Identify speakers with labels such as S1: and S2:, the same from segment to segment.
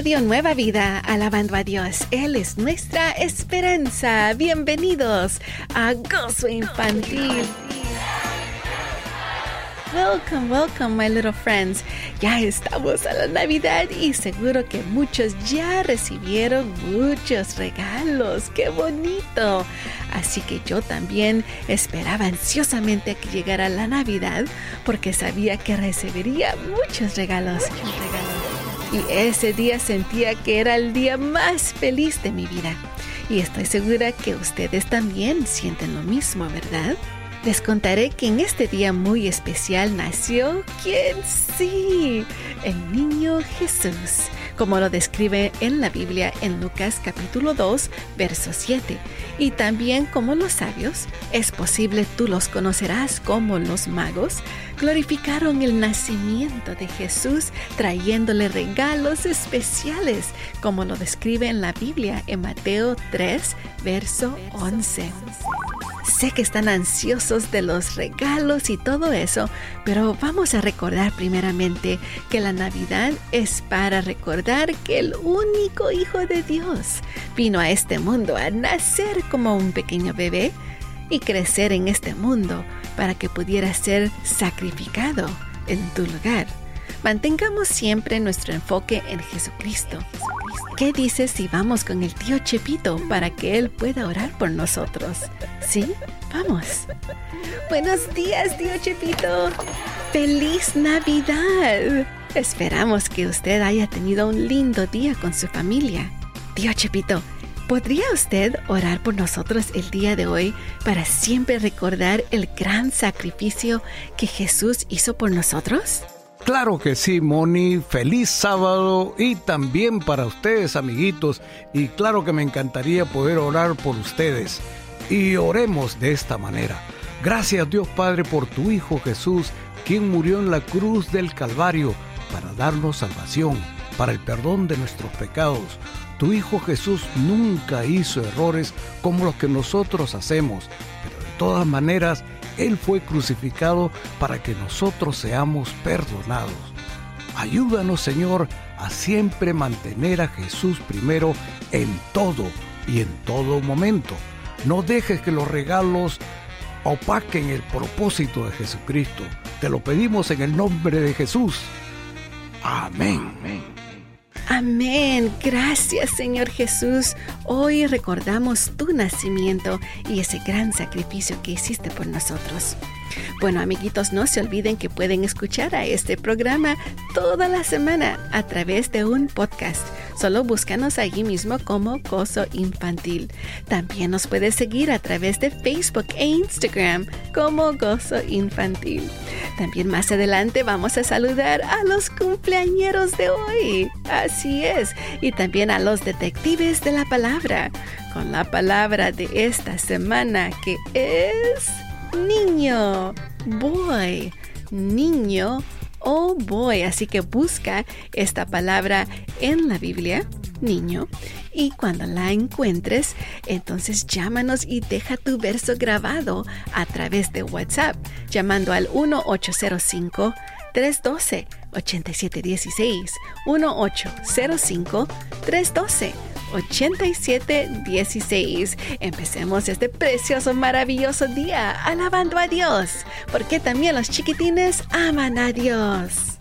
S1: Radio Nueva Vida, alabando a Dios. Él es nuestra esperanza. Bienvenidos a Gozo Infantil. Welcome, welcome, my little friends. Ya estamos a la Navidad y seguro que muchos ya recibieron muchos regalos. ¡Qué bonito! Así que yo también esperaba ansiosamente que llegara la Navidad porque sabía que recibiría muchos regalos. Muchos regalos. Y ese día sentía que era el día más feliz de mi vida. Y estoy segura que ustedes también sienten lo mismo, ¿verdad? Les contaré que en este día muy especial nació, ¿quién sí? El niño Jesús como lo describe en la Biblia en Lucas capítulo 2, verso 7. Y también como los sabios, es posible tú los conocerás como los magos, glorificaron el nacimiento de Jesús trayéndole regalos especiales, como lo describe en la Biblia en Mateo 3, verso 11. Sé que están ansiosos de los regalos y todo eso, pero vamos a recordar primeramente que la Navidad es para recordar que el único Hijo de Dios vino a este mundo a nacer como un pequeño bebé y crecer en este mundo para que pudiera ser sacrificado en tu lugar. Mantengamos siempre nuestro enfoque en Jesucristo. ¿Qué dices si vamos con el tío Chepito para que él pueda orar por nosotros? ¿Sí? Vamos. Buenos días, tío Chepito. ¡Feliz Navidad! Esperamos que usted haya tenido un lindo día con su familia. Tío Chepito, ¿podría usted orar por nosotros el día de hoy para siempre recordar el gran sacrificio que Jesús hizo por nosotros?
S2: Claro que sí, Moni. Feliz sábado y también para ustedes, amiguitos. Y claro que me encantaría poder orar por ustedes. Y oremos de esta manera. Gracias Dios Padre por tu Hijo Jesús, quien murió en la cruz del Calvario para darnos salvación, para el perdón de nuestros pecados. Tu Hijo Jesús nunca hizo errores como los que nosotros hacemos, pero de todas maneras, él fue crucificado para que nosotros seamos perdonados. Ayúdanos, Señor, a siempre mantener a Jesús primero en todo y en todo momento. No dejes que los regalos opaquen el propósito de Jesucristo. Te lo pedimos en el nombre de Jesús. Amén. Amén.
S1: Amén. Gracias Señor Jesús. Hoy recordamos tu nacimiento y ese gran sacrificio que hiciste por nosotros. Bueno, amiguitos, no se olviden que pueden escuchar a este programa toda la semana a través de un podcast. Solo búscanos allí mismo como Gozo Infantil. También nos puedes seguir a través de Facebook e Instagram como Gozo Infantil. También más adelante vamos a saludar a los cumpleañeros de hoy. Así es. Y también a los detectives de la palabra. Con la palabra de esta semana que es niño, boy, niño o boy. Así que busca esta palabra en la Biblia, niño, y cuando la encuentres, entonces llámanos y deja tu verso grabado a través de WhatsApp, llamando al 1805 312 8716 1805 312 8716. Empecemos este precioso, maravilloso día alabando a Dios, porque también los chiquitines aman a Dios.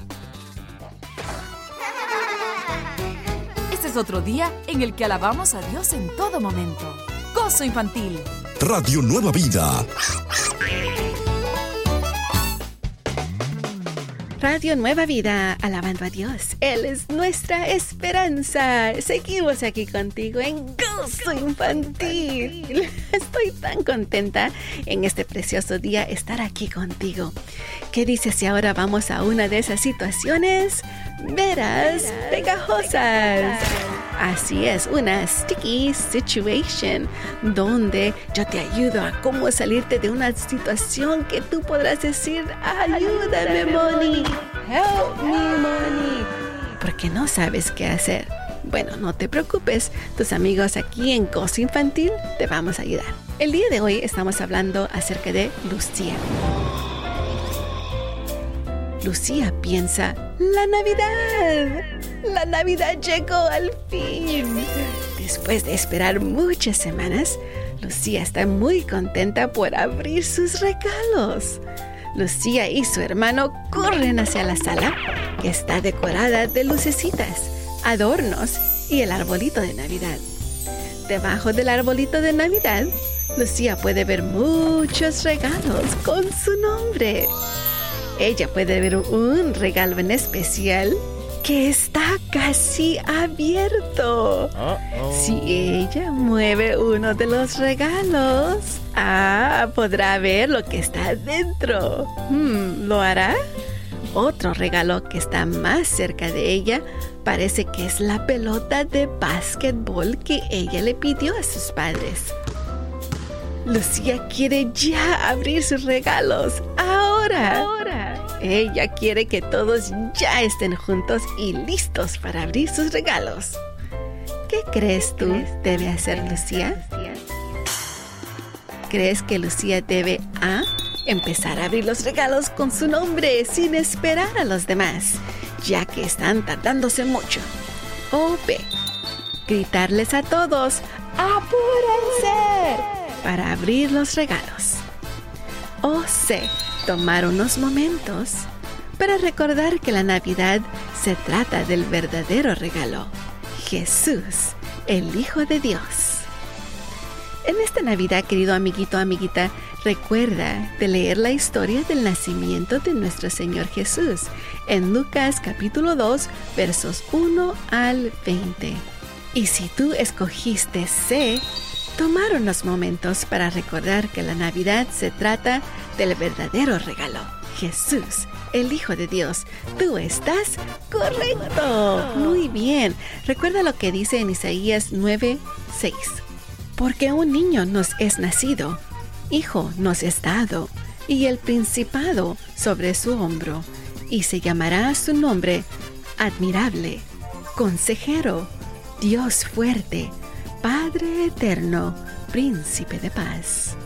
S3: Este es otro día en el que alabamos a Dios en todo momento. Gozo infantil.
S4: Radio Nueva Vida.
S1: Radio Nueva Vida, alabando a Dios. Él es nuestra esperanza. Seguimos aquí contigo en Gozo Infantil. Estoy tan contenta en este precioso día estar aquí contigo. ¿Qué dices si ahora vamos a una de esas situaciones veras pegajosas? Así es, una sticky situation, donde yo te ayudo a cómo salirte de una situación que tú podrás decir, ayúdame, Moni, help me, Moni, porque no sabes qué hacer. Bueno, no te preocupes, tus amigos aquí en Cosa Infantil te vamos a ayudar. El día de hoy estamos hablando acerca de Lucía. Lucía piensa, la Navidad. La Navidad llegó al fin. Después de esperar muchas semanas, Lucía está muy contenta por abrir sus regalos. Lucía y su hermano corren hacia la sala, que está decorada de lucecitas, adornos y el arbolito de Navidad. Debajo del arbolito de Navidad, Lucía puede ver muchos regalos con su nombre ella puede ver un regalo en especial que está casi abierto. Si ella mueve uno de los regalos, ah, podrá ver lo que está dentro. Hmm, ¿Lo hará? Otro regalo que está más cerca de ella parece que es la pelota de básquetbol que ella le pidió a sus padres. Lucía quiere ya abrir sus regalos. Ahora. Ahora. Ella quiere que todos ya estén juntos y listos para abrir sus regalos. ¿Qué crees tú debe hacer Lucía? ¿Crees que Lucía debe A. Empezar a abrir los regalos con su nombre sin esperar a los demás, ya que están tardándose mucho? O B. Gritarles a todos, ¡apúrense! para abrir los regalos. O C. Tomar unos momentos para recordar que la Navidad se trata del verdadero regalo, Jesús, el Hijo de Dios. En esta Navidad, querido amiguito, amiguita, recuerda de leer la historia del nacimiento de nuestro Señor Jesús en Lucas capítulo 2, versos 1 al 20. Y si tú escogiste C, tomar unos momentos para recordar que la Navidad se trata del verdadero regalo, Jesús, el Hijo de Dios. Tú estás correcto. Muy bien. Recuerda lo que dice en Isaías 9:6. Porque un niño nos es nacido, hijo nos es dado, y el principado sobre su hombro, y se llamará su nombre admirable, consejero, Dios fuerte Padre eterno, príncipe de paz.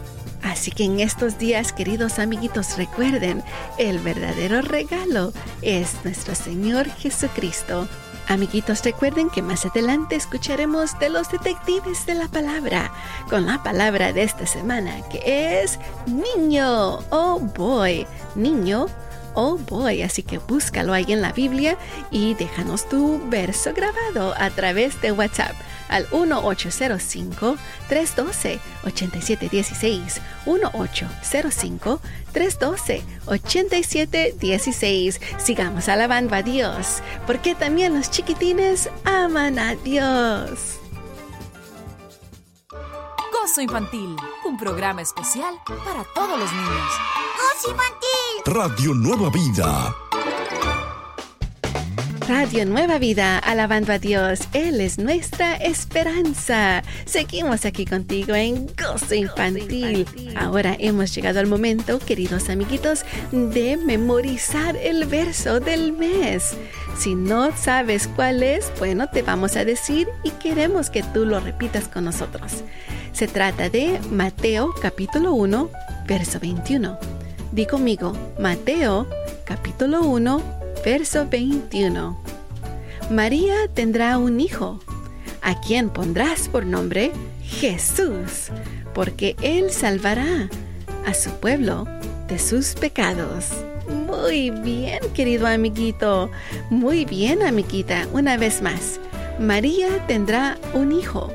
S1: Así que en estos días, queridos amiguitos, recuerden, el verdadero regalo es nuestro Señor Jesucristo. Amiguitos, recuerden que más adelante escucharemos de los detectives de la palabra, con la palabra de esta semana, que es niño, oh boy, niño, oh boy. Así que búscalo ahí en la Biblia y déjanos tu verso grabado a través de WhatsApp al 1805-312-8716. 1805-312-8716. Sigamos alabando a Dios, porque también los chiquitines aman a Dios.
S3: Gozo Infantil, un programa especial para todos los niños.
S4: Gozo Infantil. Radio Nueva Vida
S1: Radio Nueva Vida, alabando a Dios, Él es nuestra esperanza. Seguimos aquí contigo en Gozo Infantil. Ahora hemos llegado al momento, queridos amiguitos, de memorizar el verso del mes. Si no sabes cuál es, bueno, te vamos a decir y queremos que tú lo repitas con nosotros. Se trata de Mateo capítulo 1, verso 21. Di conmigo, Mateo capítulo 1, verso 21. María tendrá un hijo, a quien pondrás por nombre Jesús, porque él salvará a su pueblo de sus pecados. Muy bien, querido amiguito. Muy bien, amiguita. Una vez más. María tendrá un hijo,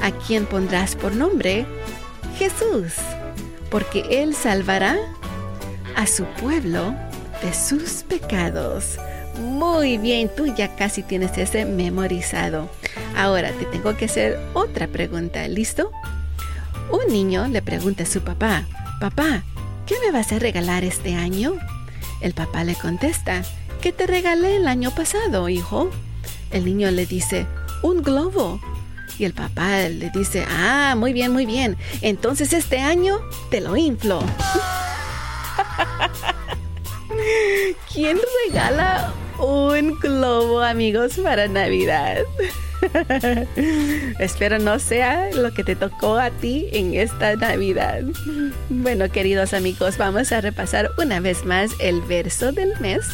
S1: a quien pondrás por nombre Jesús, porque él salvará a su pueblo de sus pecados. Muy bien, tú ya casi tienes ese memorizado. Ahora te tengo que hacer otra pregunta, ¿listo? Un niño le pregunta a su papá, papá, ¿qué me vas a regalar este año? El papá le contesta, ¿qué te regalé el año pasado, hijo? El niño le dice, un globo. Y el papá le dice, ah, muy bien, muy bien. Entonces este año te lo inflo. ¿Quién regala un globo, amigos, para Navidad? Espero no sea lo que te tocó a ti en esta Navidad. Bueno, queridos amigos, vamos a repasar una vez más el verso del mes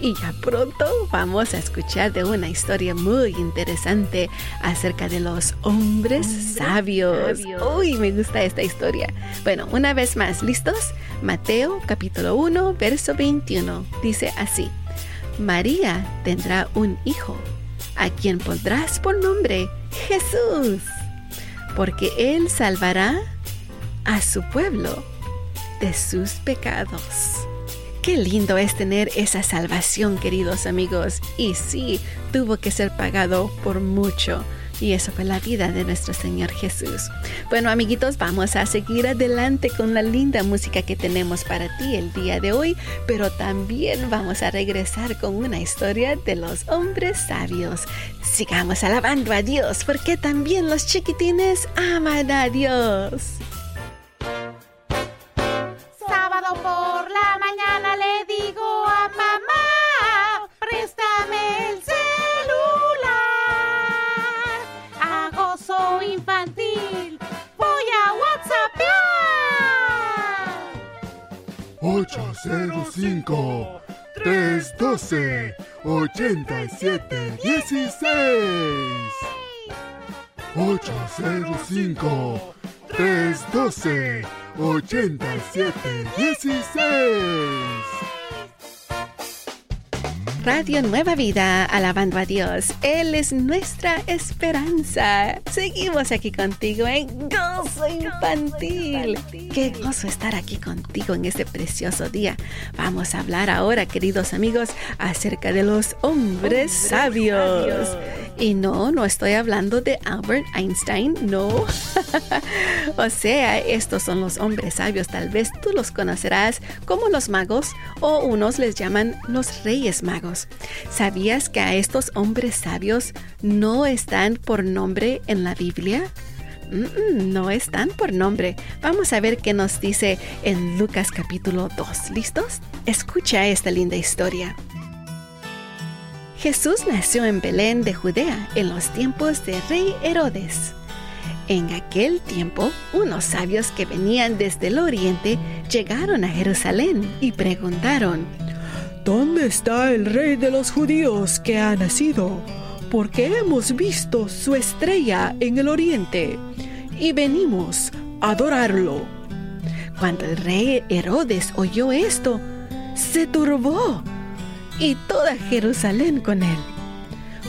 S1: y ya pronto vamos a escuchar de una historia muy interesante acerca de los hombres sabios. Uy, me gusta esta historia. Bueno, una vez más, ¿listos? Mateo capítulo 1, verso 21. Dice así. María tendrá un hijo, a quien pondrás por nombre Jesús, porque él salvará a su pueblo de sus pecados. Qué lindo es tener esa salvación, queridos amigos. Y sí, tuvo que ser pagado por mucho. Y eso fue la vida de nuestro Señor Jesús. Bueno, amiguitos, vamos a seguir adelante con la linda música que tenemos para ti el día de hoy, pero también vamos a regresar con una historia de los hombres sabios. Sigamos alabando a Dios, porque también los chiquitines aman a Dios.
S5: 8716 805 312 8716
S1: Radio Nueva Vida, alabando a Dios. Él es nuestra esperanza. Seguimos aquí contigo en Gozo Infantil. Qué gozo estar aquí contigo en este precioso día. Vamos a hablar ahora, queridos amigos, acerca de los hombres, sabios. Y no, no estoy hablando de Albert Einstein, no. o sea, estos son los hombres sabios. Tal vez tú los conocerás como los magos o unos les llaman los reyes magos. ¿Sabías que a estos hombres sabios no están por nombre en la Biblia? no están por nombre. Vamos a ver qué nos dice en Lucas capítulo 2. ¿Listos? Escucha esta linda historia. Jesús nació en Belén de Judea en los tiempos de rey Herodes. En aquel tiempo, unos sabios que venían desde el oriente llegaron a Jerusalén y preguntaron,
S6: ¿Dónde está el rey de los judíos que ha nacido? Porque hemos visto su estrella en el oriente y venimos a adorarlo.
S1: Cuando el rey Herodes oyó esto, se turbó y toda Jerusalén con él.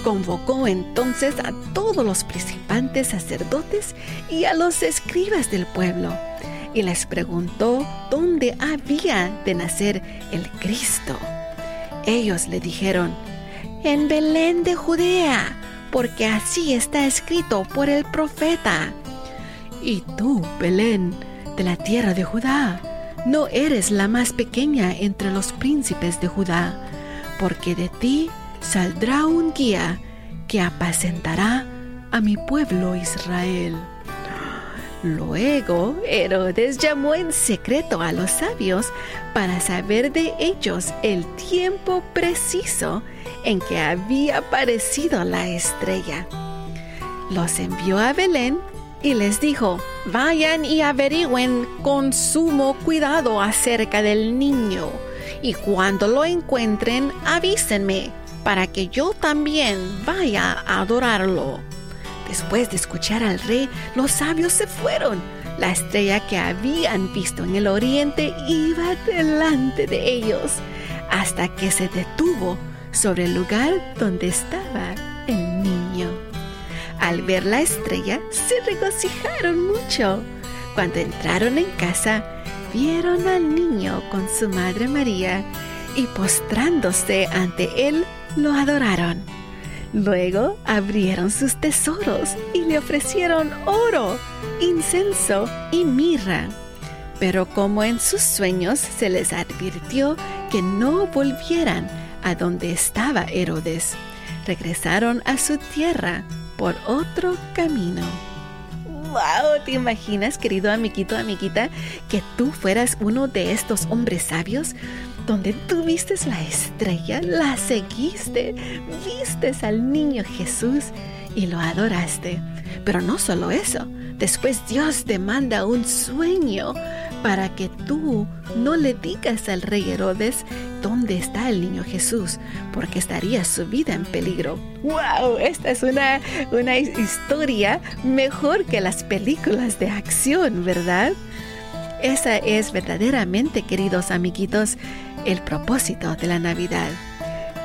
S1: Convocó entonces a todos los principales sacerdotes y a los escribas del pueblo y les preguntó dónde había de nacer el Cristo. Ellos le dijeron, en Belén de Judea, porque así está escrito por el profeta. Y tú, Belén, de la tierra de Judá, no eres la más pequeña entre los príncipes de Judá, porque de ti saldrá un guía que apacentará a mi pueblo Israel. Luego Herodes llamó en secreto a los sabios para saber de ellos el tiempo preciso en que había aparecido la estrella. Los envió a Belén y les dijo, vayan y averigüen con sumo cuidado acerca del niño, y cuando lo encuentren avísenme, para que yo también vaya a adorarlo. Después de escuchar al rey, los sabios se fueron. La estrella que habían visto en el oriente iba delante de ellos hasta que se detuvo sobre el lugar donde estaba el niño. Al ver la estrella, se regocijaron mucho. Cuando entraron en casa, vieron al niño con su madre María y postrándose ante él, lo adoraron. Luego abrieron sus tesoros y le ofrecieron oro, incenso y mirra. Pero como en sus sueños se les advirtió que no volvieran a donde estaba Herodes, regresaron a su tierra por otro camino. ¡Wow! ¿Te imaginas, querido amiguito, amiguita, que tú fueras uno de estos hombres sabios? Donde tú vistes la estrella, la seguiste, vistes al niño Jesús y lo adoraste. Pero no solo eso, después Dios te manda un sueño para que tú no le digas al rey Herodes dónde está el niño Jesús, porque estaría su vida en peligro. ¡Wow! Esta es una, una historia mejor que las películas de acción, ¿verdad? Esa es verdaderamente, queridos amiguitos, el propósito de la Navidad,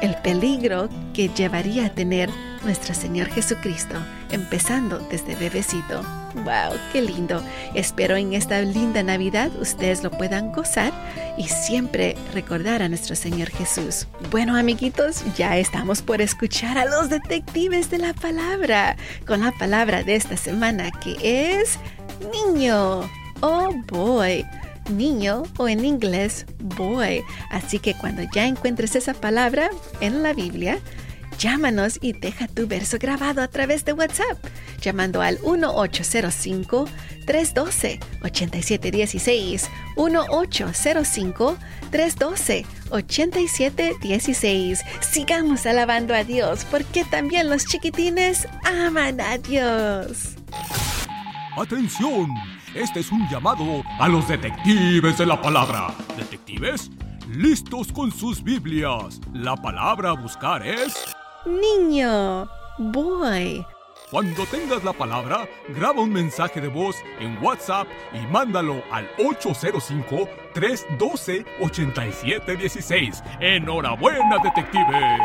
S1: el peligro que llevaría a tener nuestro Señor Jesucristo, empezando desde bebecito. ¡Wow! ¡Qué lindo! Espero en esta linda Navidad ustedes lo puedan gozar y siempre recordar a nuestro Señor Jesús. Bueno, amiguitos, ya estamos por escuchar a los detectives de la palabra con la palabra de esta semana que es niño. Oh boy niño o en inglés boy. Así que cuando ya encuentres esa palabra en la Biblia, Llámanos y deja tu verso grabado a través de WhatsApp, llamando al 1805-312-8716. 1805-312-8716. Sigamos alabando a Dios porque también los chiquitines aman a Dios.
S7: ¡Atención! Este es un llamado a los detectives de la palabra. ¿Detectives? Listos con sus Biblias. La palabra a buscar es
S1: Niño, boy.
S7: Cuando tengas la palabra, graba un mensaje de voz en WhatsApp y mándalo al 805-312-8716. Enhorabuena, detective.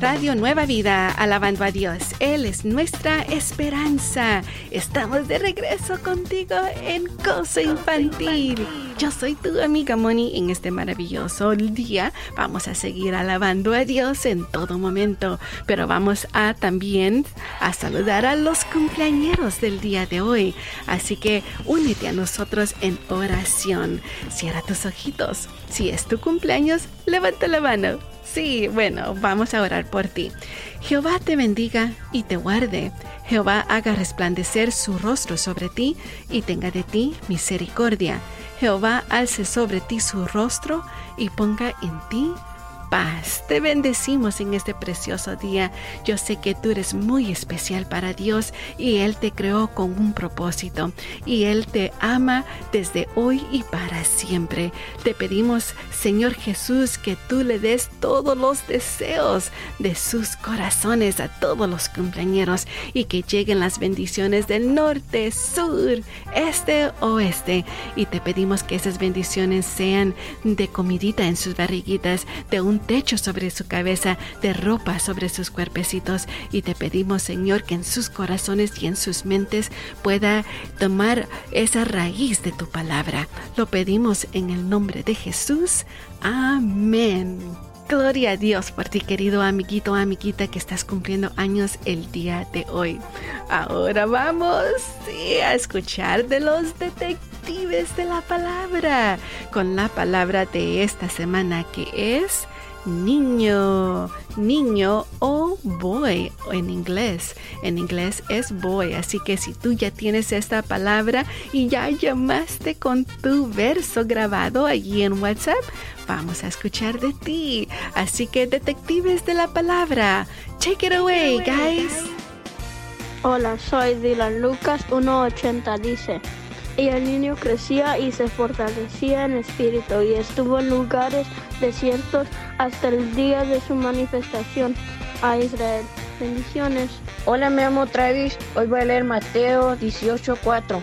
S1: Radio Nueva Vida, alabando a Dios. Él es nuestra esperanza. Estamos de regreso contigo en Cosa Infantil. Yo soy tu amiga Moni. En este maravilloso día vamos a seguir alabando a Dios en todo momento, pero vamos a también a saludar a los cumpleañeros del día de hoy. Así que únete a nosotros en oración. Cierra tus ojitos. Si es tu cumpleaños, levanta la mano. Sí, bueno, vamos a orar por ti. Jehová te bendiga y te guarde. Jehová haga resplandecer su rostro sobre ti y tenga de ti misericordia. Jehová alce sobre ti su rostro y ponga en ti paz. Te bendecimos en este precioso día. Yo sé que tú eres muy especial para Dios y Él te creó con un propósito y Él te ama desde hoy y para siempre. Te pedimos, Señor Jesús, que tú le des todos los deseos de sus corazones a todos los compañeros y que lleguen las bendiciones del norte, sur, este, oeste. Y te pedimos que esas bendiciones sean de comidita en sus barriguitas, de un techo sobre su cabeza, de ropa sobre sus cuerpecitos y te pedimos Señor que en sus corazones y en sus mentes pueda tomar esa raíz de tu palabra. Lo pedimos en el nombre de Jesús. Amén. Gloria a Dios por ti, querido amiguito amiguita que estás cumpliendo años el día de hoy. Ahora vamos a escuchar de los detectives de la palabra con la palabra de esta semana que es niño, niño o boy en inglés. En inglés es boy, así que si tú ya tienes esta palabra y ya llamaste con tu verso grabado allí en WhatsApp, vamos a escuchar de ti. Así que detectives de la palabra, take it away, guys.
S8: Hola, soy Dylan Lucas 180 dice. Y el niño crecía y se fortalecía en espíritu y estuvo en lugares desiertos hasta el día de su manifestación a Israel. Bendiciones.
S9: Hola, me llamo Travis. Hoy voy a leer Mateo 18:4.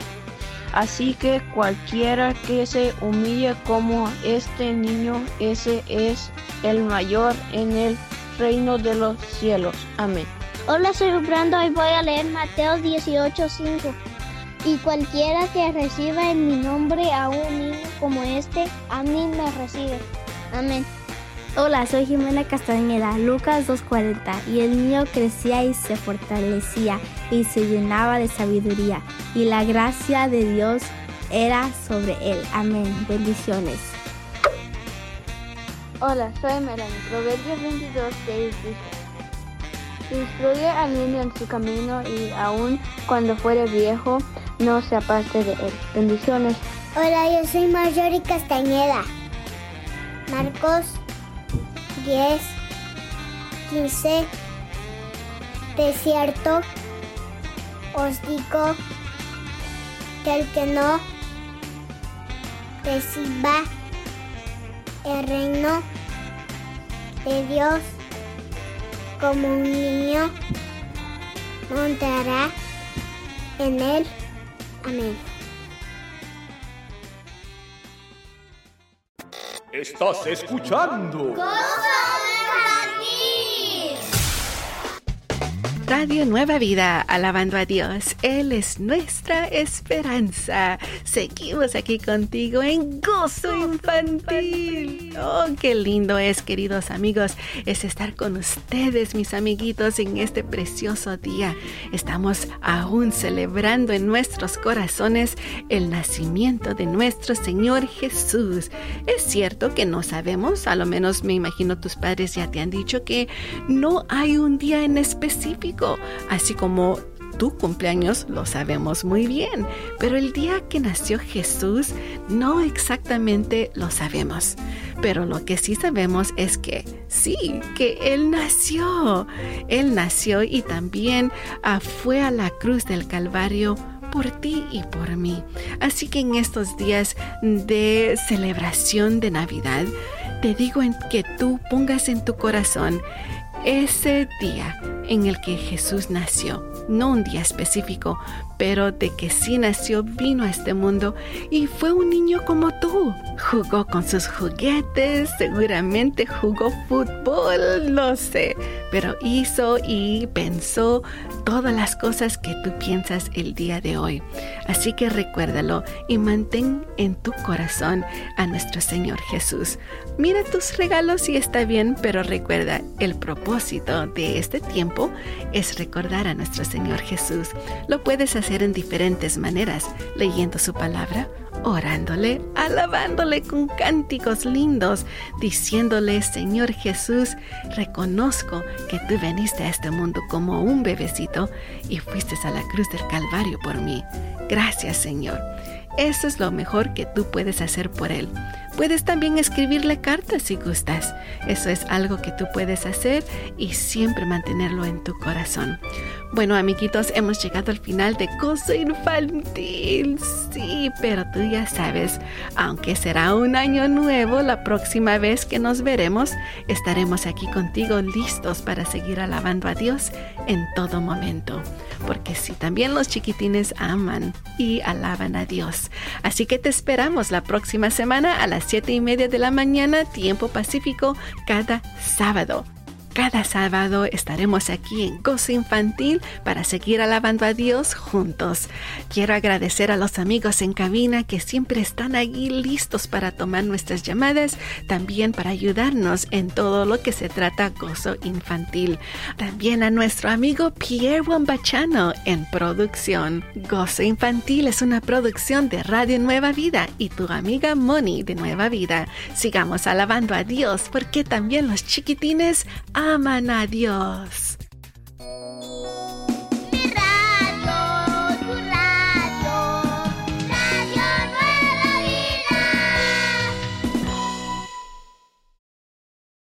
S9: Así que cualquiera que se humille como este niño, ese es el mayor en el reino de los cielos. Amén.
S10: Hola, soy Brando. Hoy voy a leer Mateo 18:5. Y cualquiera que reciba en mi nombre a un niño como este, a mí me recibe. Amén.
S11: Hola, soy Jimena Castañeda, Lucas 240, y el niño crecía y se fortalecía y se llenaba de sabiduría, y la gracia de Dios era sobre él. Amén. Bendiciones.
S8: Hola, soy Melanie. Proverbios 22, 6 dice, Instruye al niño en su camino y aun cuando fuere viejo, no se aparte de él. Bendiciones.
S10: Hola, yo soy Marjorie Castañeda. Marcos 10, 15. De cierto, os digo que el que no reciba el reino de Dios como un niño montará en él. Amén.
S7: Estás escuchando.
S1: Radio Nueva Vida, alabando a Dios. Él es nuestra esperanza. Seguimos aquí contigo en Gozo Infantil. Oh, qué lindo es, queridos amigos, es estar con ustedes, mis amiguitos, en este precioso día. Estamos aún celebrando en nuestros corazones el nacimiento de nuestro Señor Jesús. Es cierto que no sabemos, a lo menos me imagino tus padres ya te han dicho que no hay un día en específico así como tu cumpleaños lo sabemos muy bien, pero el día que nació Jesús no exactamente lo sabemos. Pero lo que sí sabemos es que sí, que Él nació. Él nació y también ah, fue a la cruz del Calvario por ti y por mí. Así que en estos días de celebración de Navidad, te digo que tú pongas en tu corazón ese día en el que Jesús nació, no un día específico, pero de que sí nació, vino a este mundo y fue un niño como tú. Jugó con sus juguetes, seguramente jugó fútbol, no sé, pero hizo y pensó todas las cosas que tú piensas el día de hoy. Así que recuérdalo y mantén en tu corazón a nuestro Señor Jesús. Mira tus regalos y está bien, pero recuerda, el propósito de este tiempo es recordar a nuestro Señor Jesús. Lo puedes en diferentes maneras, leyendo su palabra, orándole, alabándole con cánticos lindos, diciéndole, Señor Jesús, reconozco que tú veniste a este mundo como un bebecito y fuiste a la cruz del Calvario por mí. Gracias, Señor. Eso es lo mejor que tú puedes hacer por Él. Puedes también escribirle cartas si gustas. Eso es algo que tú puedes hacer y siempre mantenerlo en tu corazón. Bueno, amiguitos, hemos llegado al final de Cosa Infantil. Sí, pero tú ya sabes, aunque será un año nuevo, la próxima vez que nos veremos, estaremos aquí contigo listos para seguir alabando a Dios en todo momento. Porque sí, también los chiquitines aman y alaban a Dios. Así que te esperamos la próxima semana a las 7 y media de la mañana, tiempo pacífico, cada sábado. Cada sábado estaremos aquí en Gozo Infantil para seguir alabando a Dios juntos. Quiero agradecer a los amigos en cabina que siempre están allí listos para tomar nuestras llamadas, también para ayudarnos en todo lo que se trata Gozo Infantil. También a nuestro amigo Pierre Wambachano en producción. Gozo Infantil es una producción de Radio Nueva Vida y tu amiga Moni de Nueva Vida. Sigamos alabando a Dios porque también los chiquitines aman a Dios.